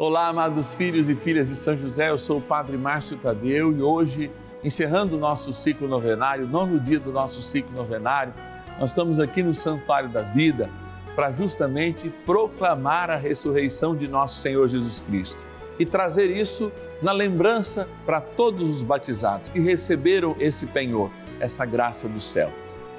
Olá, amados filhos e filhas de São José, eu sou o Padre Márcio Tadeu e hoje, encerrando o nosso ciclo novenário, nono dia do nosso ciclo novenário, nós estamos aqui no Santuário da Vida para justamente proclamar a ressurreição de nosso Senhor Jesus Cristo e trazer isso na lembrança para todos os batizados que receberam esse penhor, essa graça do céu.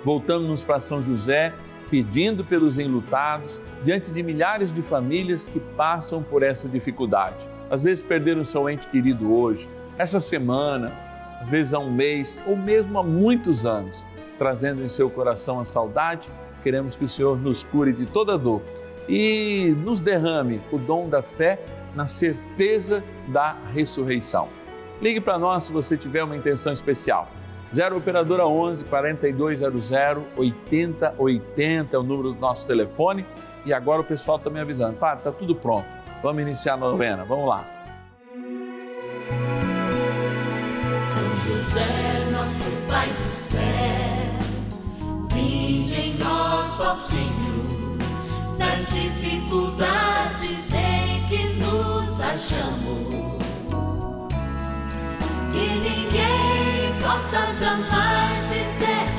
Voltamos para São José pedindo pelos enlutados, diante de milhares de famílias que passam por essa dificuldade. Às vezes perderam seu ente querido hoje, essa semana, às vezes há um mês ou mesmo há muitos anos, trazendo em seu coração a saudade. Queremos que o Senhor nos cure de toda dor e nos derrame o dom da fé na certeza da ressurreição. Ligue para nós se você tiver uma intenção especial. 0 Operadora 11 4200 8080 é o número do nosso telefone. E agora o pessoal está me avisando. Pá, está tudo pronto. Vamos iniciar a novena. Vamos lá. São José, nosso Pai do céu, vinde em nós, ó Senhor, nas dificuldades em que nos achamos. Que ninguém possa jamais dizer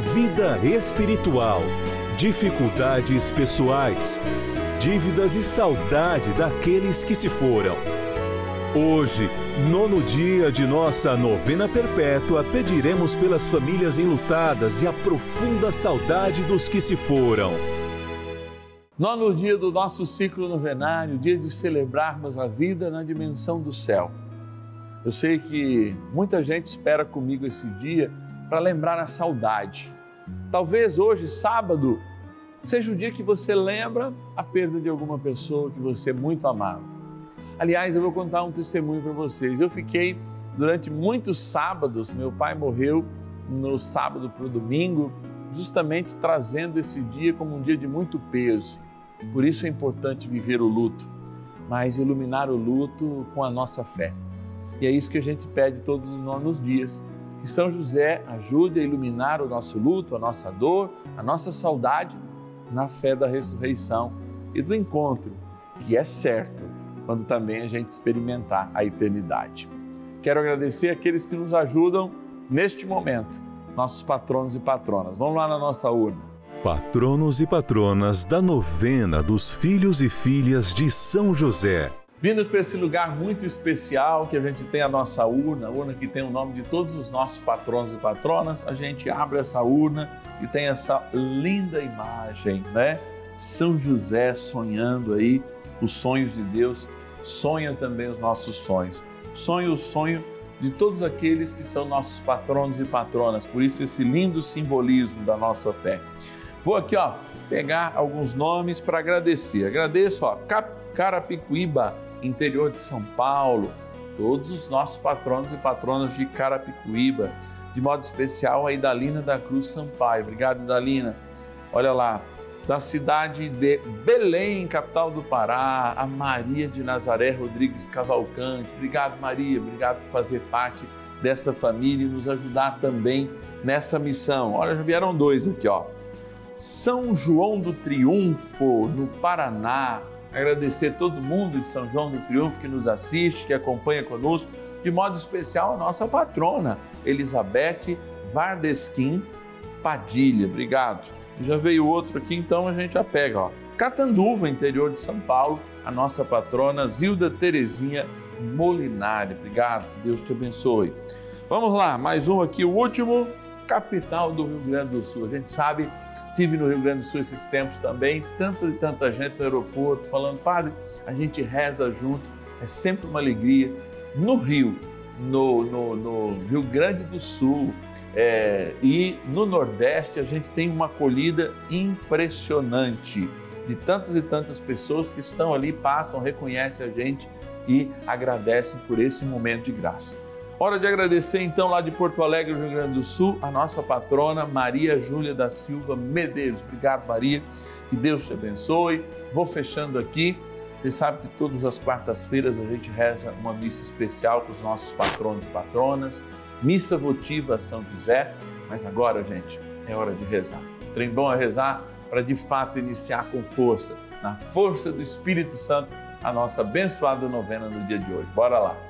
vida espiritual, dificuldades pessoais, dívidas e saudade daqueles que se foram. Hoje, nono dia de nossa novena perpétua, pediremos pelas famílias enlutadas e a profunda saudade dos que se foram. Nono dia do nosso ciclo novenário, dia de celebrarmos a vida na dimensão do céu. Eu sei que muita gente espera comigo esse dia para lembrar a saudade. Talvez hoje, sábado, seja o dia que você lembra a perda de alguma pessoa que você muito amava. Aliás, eu vou contar um testemunho para vocês. Eu fiquei durante muitos sábados, meu pai morreu no sábado para o domingo, justamente trazendo esse dia como um dia de muito peso. Por isso é importante viver o luto, mas iluminar o luto com a nossa fé. E é isso que a gente pede todos os nonos dias que São José ajude a iluminar o nosso luto, a nossa dor, a nossa saudade na fé da ressurreição e do encontro, que é certo quando também a gente experimentar a eternidade. Quero agradecer aqueles que nos ajudam neste momento, nossos patronos e patronas. Vamos lá na nossa urna. Patronos e patronas da novena dos filhos e filhas de São José. Vindo para esse lugar muito especial que a gente tem a nossa urna, a urna que tem o nome de todos os nossos patronos e patronas, a gente abre essa urna e tem essa linda imagem, né? São José sonhando aí os sonhos de Deus, sonha também os nossos sonhos. Sonha o sonho de todos aqueles que são nossos patronos e patronas, por isso esse lindo simbolismo da nossa fé. Vou aqui, ó, pegar alguns nomes para agradecer. Agradeço, ó, Carapicuíba, interior de São Paulo, todos os nossos patronos e patronas de Carapicuíba, de modo especial a Idalina da Cruz Sampaio. Obrigado, Idalina. Olha lá, da cidade de Belém, capital do Pará, a Maria de Nazaré Rodrigues Cavalcante. Obrigado, Maria, obrigado por fazer parte dessa família e nos ajudar também nessa missão. Olha, já vieram dois aqui, ó. São João do Triunfo, no Paraná, agradecer todo mundo de São João do Triunfo que nos assiste, que acompanha conosco, de modo especial a nossa patrona, Elizabeth Vardesquim Padilha. Obrigado. Já veio outro aqui, então a gente já pega, ó. Catanduva, interior de São Paulo, a nossa patrona Zilda Terezinha Molinari. Obrigado, Deus te abençoe. Vamos lá, mais um aqui, o último, capital do Rio Grande do Sul. A gente sabe, tive no Rio Grande do Sul esses tempos também, tanta e tanta gente no aeroporto falando, padre, a gente reza junto, é sempre uma alegria. No Rio, no, no, no Rio Grande do Sul, é, e no Nordeste a gente tem uma acolhida impressionante de tantas e tantas pessoas que estão ali, passam, reconhecem a gente e agradecem por esse momento de graça. Hora de agradecer então lá de Porto Alegre, Rio Grande do Sul, a nossa patrona Maria Júlia da Silva Medeiros. Obrigado, Maria. Que Deus te abençoe. Vou fechando aqui. Vocês sabem que todas as quartas-feiras a gente reza uma missa especial com os nossos patronos e patronas missa votiva a São José. Mas agora, gente, é hora de rezar. Trem bom é rezar para de fato iniciar com força, na força do Espírito Santo, a nossa abençoada novena no dia de hoje. Bora lá.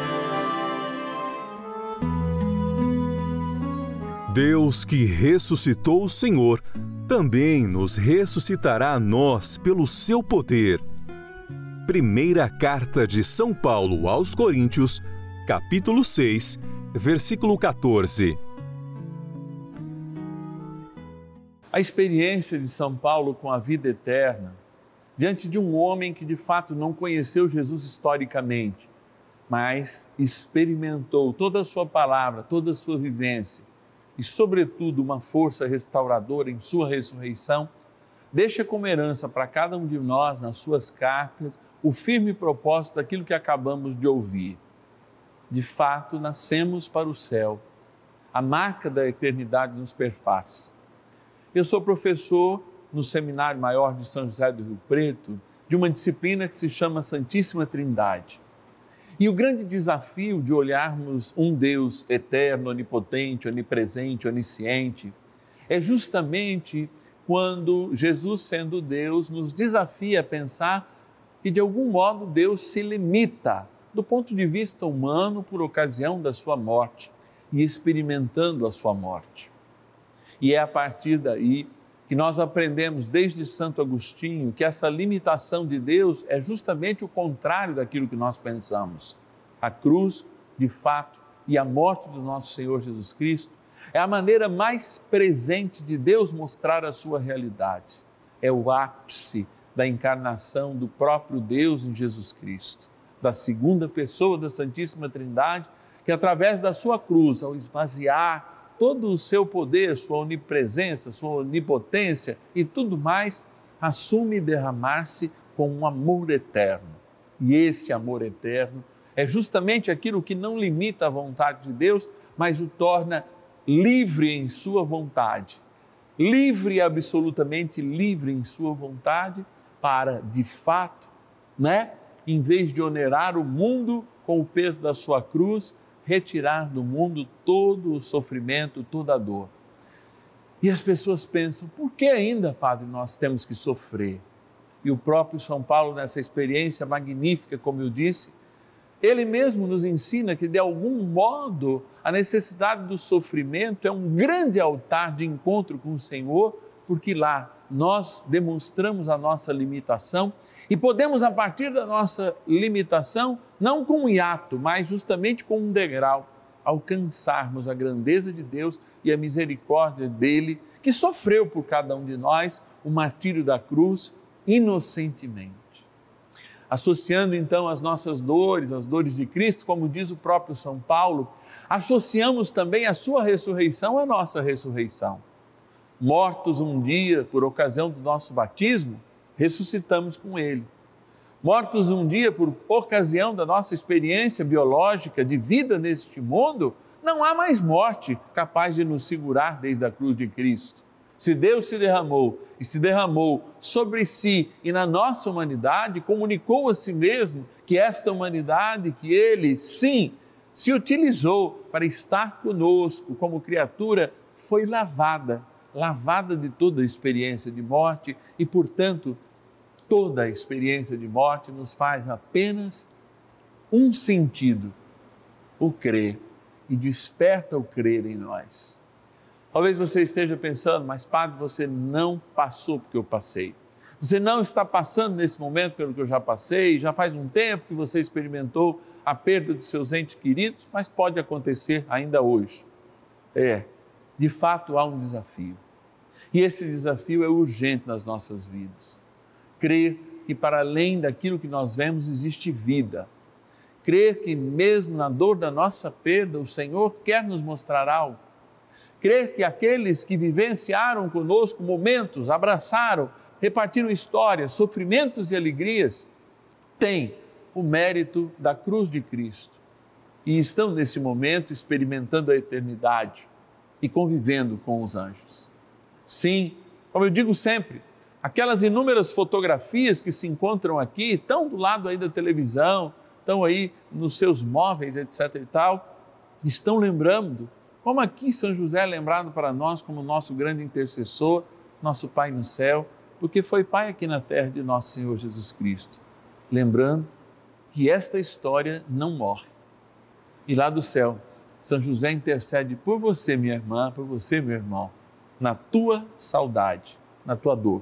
Deus que ressuscitou o Senhor, também nos ressuscitará a nós pelo seu poder. Primeira Carta de São Paulo aos Coríntios, capítulo 6, versículo 14. A experiência de São Paulo com a vida eterna, diante de um homem que de fato não conheceu Jesus historicamente, mas experimentou toda a sua palavra, toda a sua vivência e, sobretudo, uma força restauradora em sua ressurreição, deixa como herança para cada um de nós, nas suas cartas, o firme propósito daquilo que acabamos de ouvir. De fato, nascemos para o céu. A marca da eternidade nos perface eu sou professor no Seminário Maior de São José do Rio Preto, de uma disciplina que se chama Santíssima Trindade. E o grande desafio de olharmos um Deus eterno, onipotente, onipresente, onisciente, é justamente quando Jesus, sendo Deus, nos desafia a pensar que de algum modo Deus se limita do ponto de vista humano por ocasião da sua morte e experimentando a sua morte. E é a partir daí que nós aprendemos desde Santo Agostinho que essa limitação de Deus é justamente o contrário daquilo que nós pensamos. A cruz, de fato, e a morte do nosso Senhor Jesus Cristo é a maneira mais presente de Deus mostrar a sua realidade. É o ápice da encarnação do próprio Deus em Jesus Cristo, da segunda pessoa da Santíssima Trindade, que através da sua cruz, ao esvaziar todo o seu poder, sua onipresença, sua onipotência e tudo mais, assume derramar-se com um amor eterno. E esse amor eterno é justamente aquilo que não limita a vontade de Deus, mas o torna livre em sua vontade, livre, absolutamente livre em sua vontade, para, de fato, né, em vez de onerar o mundo com o peso da sua cruz, retirar do mundo todo o sofrimento, toda a dor. E as pessoas pensam, por que ainda, Padre, nós temos que sofrer? E o próprio São Paulo, nessa experiência magnífica, como eu disse, ele mesmo nos ensina que, de algum modo, a necessidade do sofrimento é um grande altar de encontro com o Senhor, porque lá nós demonstramos a nossa limitação e podemos, a partir da nossa limitação, não com um hiato, mas justamente com um degrau, alcançarmos a grandeza de Deus e a misericórdia dele, que sofreu por cada um de nós o martírio da cruz inocentemente associando então as nossas dores, as dores de Cristo, como diz o próprio São Paulo, associamos também a sua ressurreição à nossa ressurreição. Mortos um dia por ocasião do nosso batismo, ressuscitamos com ele. Mortos um dia por ocasião da nossa experiência biológica de vida neste mundo, não há mais morte capaz de nos segurar desde a cruz de Cristo. Se Deus se derramou e se derramou sobre si e na nossa humanidade, comunicou a si mesmo que esta humanidade, que Ele, sim, se utilizou para estar conosco como criatura, foi lavada, lavada de toda a experiência de morte e, portanto, toda a experiência de morte nos faz apenas um sentido: o crer, e desperta o crer em nós. Talvez você esteja pensando, mas padre, você não passou porque eu passei. Você não está passando nesse momento pelo que eu já passei, já faz um tempo que você experimentou a perda dos seus entes queridos, mas pode acontecer ainda hoje. É, de fato há um desafio. E esse desafio é urgente nas nossas vidas. Crer que para além daquilo que nós vemos existe vida. Crer que mesmo na dor da nossa perda, o Senhor quer nos mostrar algo crer que aqueles que vivenciaram conosco momentos, abraçaram, repartiram histórias, sofrimentos e alegrias, têm o mérito da cruz de Cristo e estão nesse momento experimentando a eternidade e convivendo com os anjos. Sim, como eu digo sempre, aquelas inúmeras fotografias que se encontram aqui, estão do lado aí da televisão, estão aí nos seus móveis, etc e tal, estão lembrando como aqui São José é lembrado para nós como nosso grande intercessor, nosso Pai no céu, porque foi Pai aqui na terra de nosso Senhor Jesus Cristo. Lembrando que esta história não morre. E lá do céu, São José intercede por você, minha irmã, por você, meu irmão, na tua saudade, na tua dor.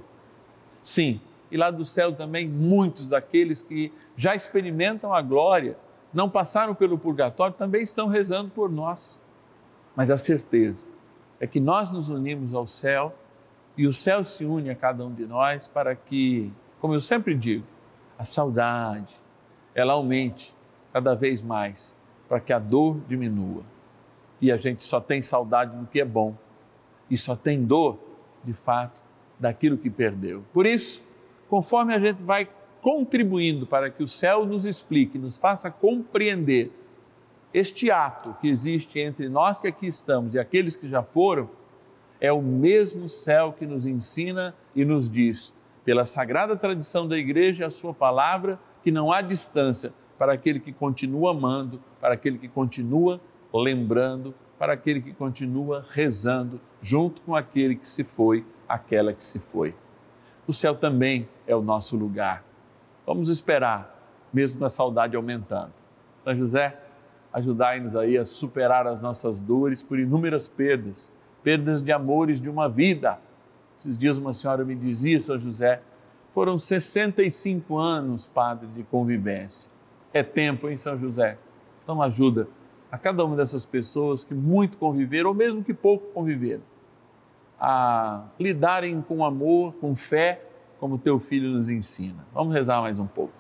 Sim, e lá do céu também muitos daqueles que já experimentam a glória, não passaram pelo purgatório, também estão rezando por nós mas a certeza é que nós nos unimos ao céu e o céu se une a cada um de nós para que, como eu sempre digo, a saudade ela aumente cada vez mais para que a dor diminua. E a gente só tem saudade do que é bom e só tem dor, de fato, daquilo que perdeu. Por isso, conforme a gente vai contribuindo para que o céu nos explique, nos faça compreender este ato que existe entre nós que aqui estamos e aqueles que já foram, é o mesmo céu que nos ensina e nos diz, pela sagrada tradição da igreja, a sua palavra, que não há distância para aquele que continua amando, para aquele que continua lembrando, para aquele que continua rezando, junto com aquele que se foi, aquela que se foi. O céu também é o nosso lugar. Vamos esperar, mesmo a saudade aumentando. São José, ajudai-nos aí a superar as nossas dores por inúmeras perdas, perdas de amores de uma vida. Esses dias uma senhora me dizia, São José, foram 65 anos, padre, de convivência. É tempo, hein, São José? Então ajuda a cada uma dessas pessoas que muito conviveram, ou mesmo que pouco conviveram, a lidarem com amor, com fé, como teu filho nos ensina. Vamos rezar mais um pouco.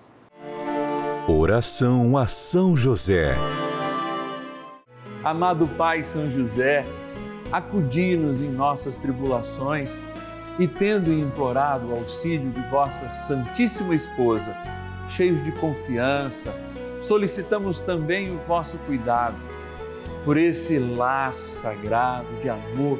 Oração a São José. Amado Pai São José, acudi-nos em nossas tribulações e, tendo implorado o auxílio de vossa Santíssima Esposa, cheios de confiança, solicitamos também o vosso cuidado por esse laço sagrado de amor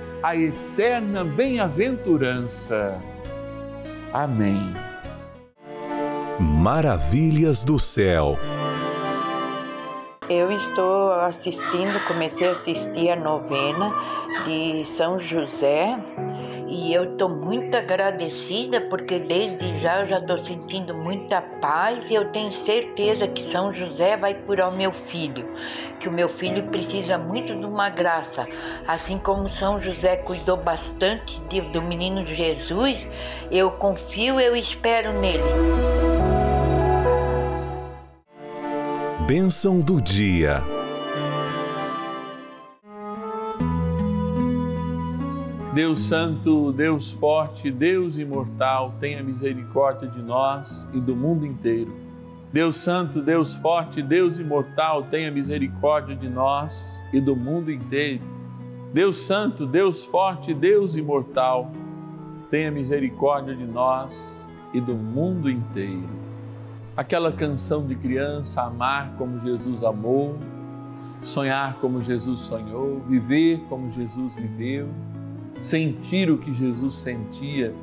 a eterna bem-aventurança. Amém. Maravilhas do céu. Eu estou assistindo, comecei a assistir a novena de São José e eu estou muito agradecida porque desde já eu já estou sentindo muita paz e eu tenho certeza que São José vai curar o meu filho, que o meu filho precisa muito de uma graça, assim como São José cuidou bastante de, do menino Jesus, eu confio, eu espero nele. Bênção do dia. Deus Santo, Deus Forte, Deus Imortal, tenha misericórdia de nós e do mundo inteiro. Deus Santo, Deus Forte, Deus Imortal, tenha misericórdia de nós e do mundo inteiro. Deus Santo, Deus Forte, Deus Imortal, tenha misericórdia de nós e do mundo inteiro. Aquela canção de criança, amar como Jesus amou, sonhar como Jesus sonhou, viver como Jesus viveu sentir o que Jesus sentia,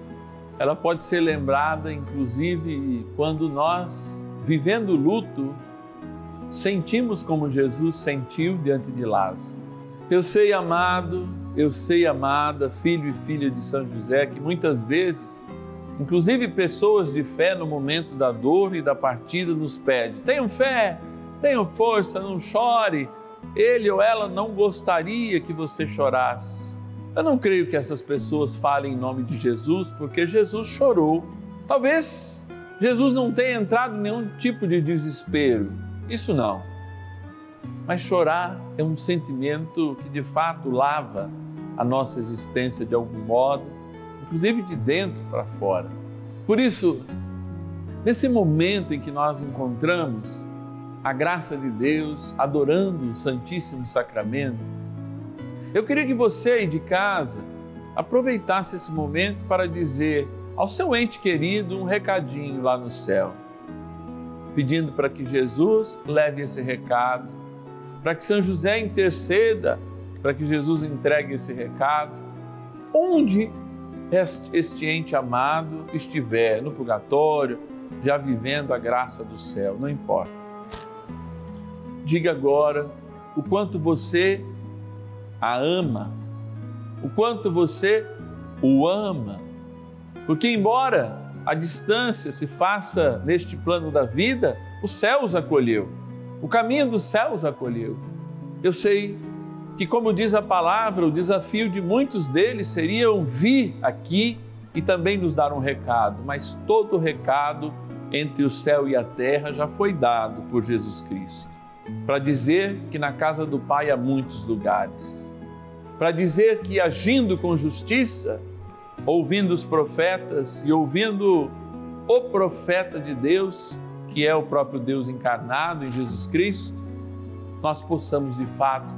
ela pode ser lembrada, inclusive, quando nós, vivendo luto, sentimos como Jesus sentiu diante de Lázaro. Eu sei, amado, eu sei, amada, filho e filha de São José, que muitas vezes, inclusive pessoas de fé no momento da dor e da partida, nos pedem: tenham fé, tenham força, não chore. Ele ou ela não gostaria que você chorasse. Eu não creio que essas pessoas falem em nome de Jesus, porque Jesus chorou. Talvez Jesus não tenha entrado em nenhum tipo de desespero. Isso não. Mas chorar é um sentimento que de fato lava a nossa existência de algum modo, inclusive de dentro para fora. Por isso, nesse momento em que nós encontramos a graça de Deus, adorando o Santíssimo Sacramento, eu queria que você aí de casa aproveitasse esse momento para dizer ao seu ente querido um recadinho lá no céu, pedindo para que Jesus leve esse recado, para que São José interceda, para que Jesus entregue esse recado, onde este ente amado estiver, no purgatório, já vivendo a graça do céu, não importa. Diga agora o quanto você a ama, o quanto você o ama. Porque, embora a distância se faça neste plano da vida, o céu os acolheu, o caminho do céu os acolheu. Eu sei que, como diz a palavra, o desafio de muitos deles seria vir aqui e também nos dar um recado, mas todo o recado entre o céu e a terra já foi dado por Jesus Cristo. Para dizer que na casa do Pai há muitos lugares. Para dizer que agindo com justiça, ouvindo os profetas e ouvindo o profeta de Deus, que é o próprio Deus encarnado em Jesus Cristo, nós possamos de fato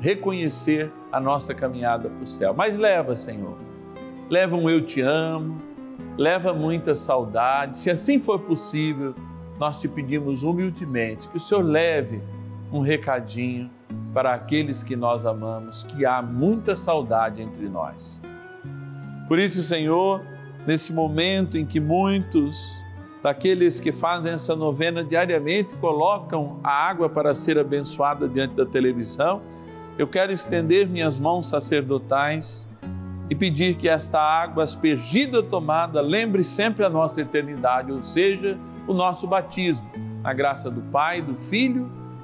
reconhecer a nossa caminhada para o céu. Mas leva, Senhor, leva um eu te amo, leva muita saudade. Se assim for possível, nós te pedimos humildemente que o Senhor leve um recadinho para aqueles que nós amamos, que há muita saudade entre nós. Por isso, Senhor, nesse momento em que muitos daqueles que fazem essa novena diariamente colocam a água para ser abençoada diante da televisão, eu quero estender minhas mãos sacerdotais e pedir que esta água aspergida tomada lembre sempre a nossa eternidade, ou seja, o nosso batismo, na graça do Pai, do Filho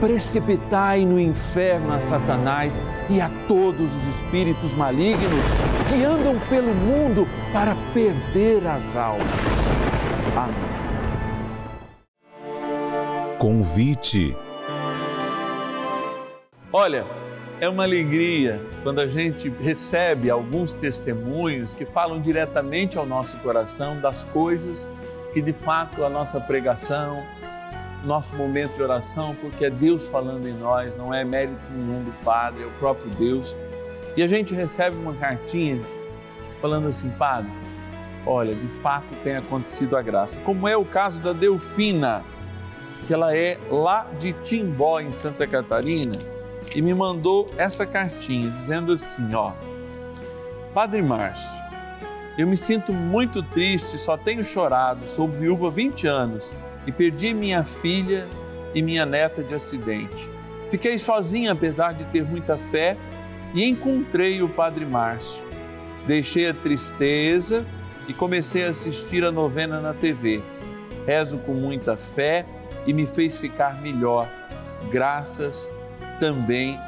precipitai no inferno a Satanás e a todos os espíritos malignos que andam pelo mundo para perder as almas. Amém. Convite. Olha, é uma alegria quando a gente recebe alguns testemunhos que falam diretamente ao nosso coração das coisas que de fato a nossa pregação, nosso momento de oração, porque é Deus falando em nós, não é mérito nenhum do Padre, é o próprio Deus. E a gente recebe uma cartinha falando assim, Padre, olha, de fato tem acontecido a graça. Como é o caso da Delfina, que ela é lá de Timbó, em Santa Catarina, e me mandou essa cartinha dizendo assim, ó, Padre Márcio, eu me sinto muito triste, só tenho chorado, sou viúva há 20 anos e perdi minha filha e minha neta de acidente. Fiquei sozinha, apesar de ter muita fé, e encontrei o Padre Márcio. Deixei a tristeza e comecei a assistir a novena na TV. Rezo com muita fé e me fez ficar melhor, graças também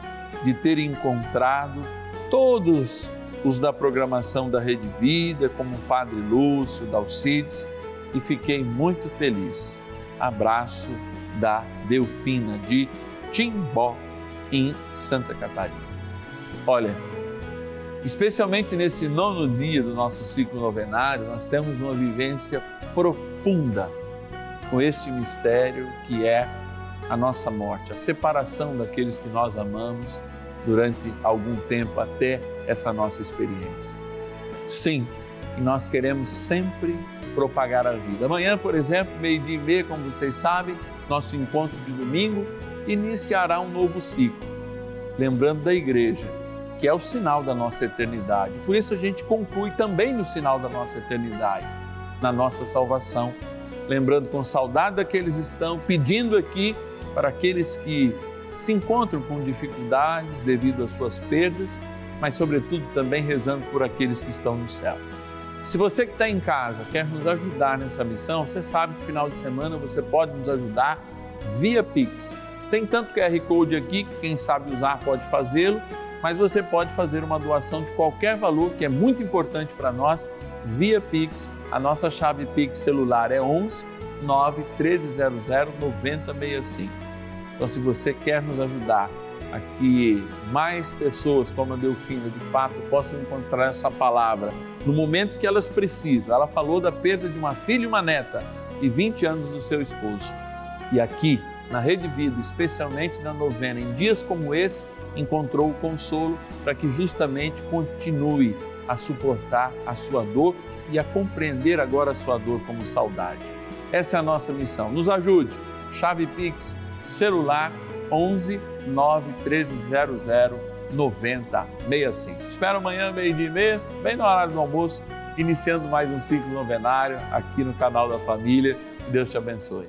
de ter encontrado todos os da programação da Rede Vida, como o Padre Lúcio, Dalcides, e fiquei muito feliz abraço da Delfina de Timbó, em Santa Catarina. Olha, especialmente nesse nono dia do nosso ciclo novenário, nós temos uma vivência profunda com este mistério que é a nossa morte, a separação daqueles que nós amamos durante algum tempo até essa nossa experiência. Sim, e nós queremos sempre propagar a vida. Amanhã, por exemplo, meio-dia e meia, como vocês sabem, nosso encontro de domingo iniciará um novo ciclo. Lembrando da igreja, que é o sinal da nossa eternidade. Por isso a gente conclui também no sinal da nossa eternidade, na nossa salvação. Lembrando com saudade daqueles que estão pedindo aqui para aqueles que se encontram com dificuldades devido às suas perdas, mas sobretudo também rezando por aqueles que estão no céu. Se você que está em casa quer nos ajudar nessa missão, você sabe que final de semana você pode nos ajudar via Pix. Tem tanto QR Code aqui que quem sabe usar pode fazê-lo, mas você pode fazer uma doação de qualquer valor que é muito importante para nós via Pix. A nossa chave Pix celular é 11 9 1300 9065. Então, se você quer nos ajudar a que mais pessoas como a Delfina de fato possam encontrar essa palavra no momento que elas precisam. Ela falou da perda de uma filha e uma neta e 20 anos do seu esposo. E aqui, na Rede Vida, especialmente na novena, em dias como esse, encontrou o consolo para que justamente continue a suportar a sua dor e a compreender agora a sua dor como saudade. Essa é a nossa missão. Nos ajude. Chave Pix, celular 11 9 1300 9065. Espero amanhã, meio-dia e meia, bem na hora do almoço, iniciando mais um ciclo novenário aqui no canal da família. Deus te abençoe.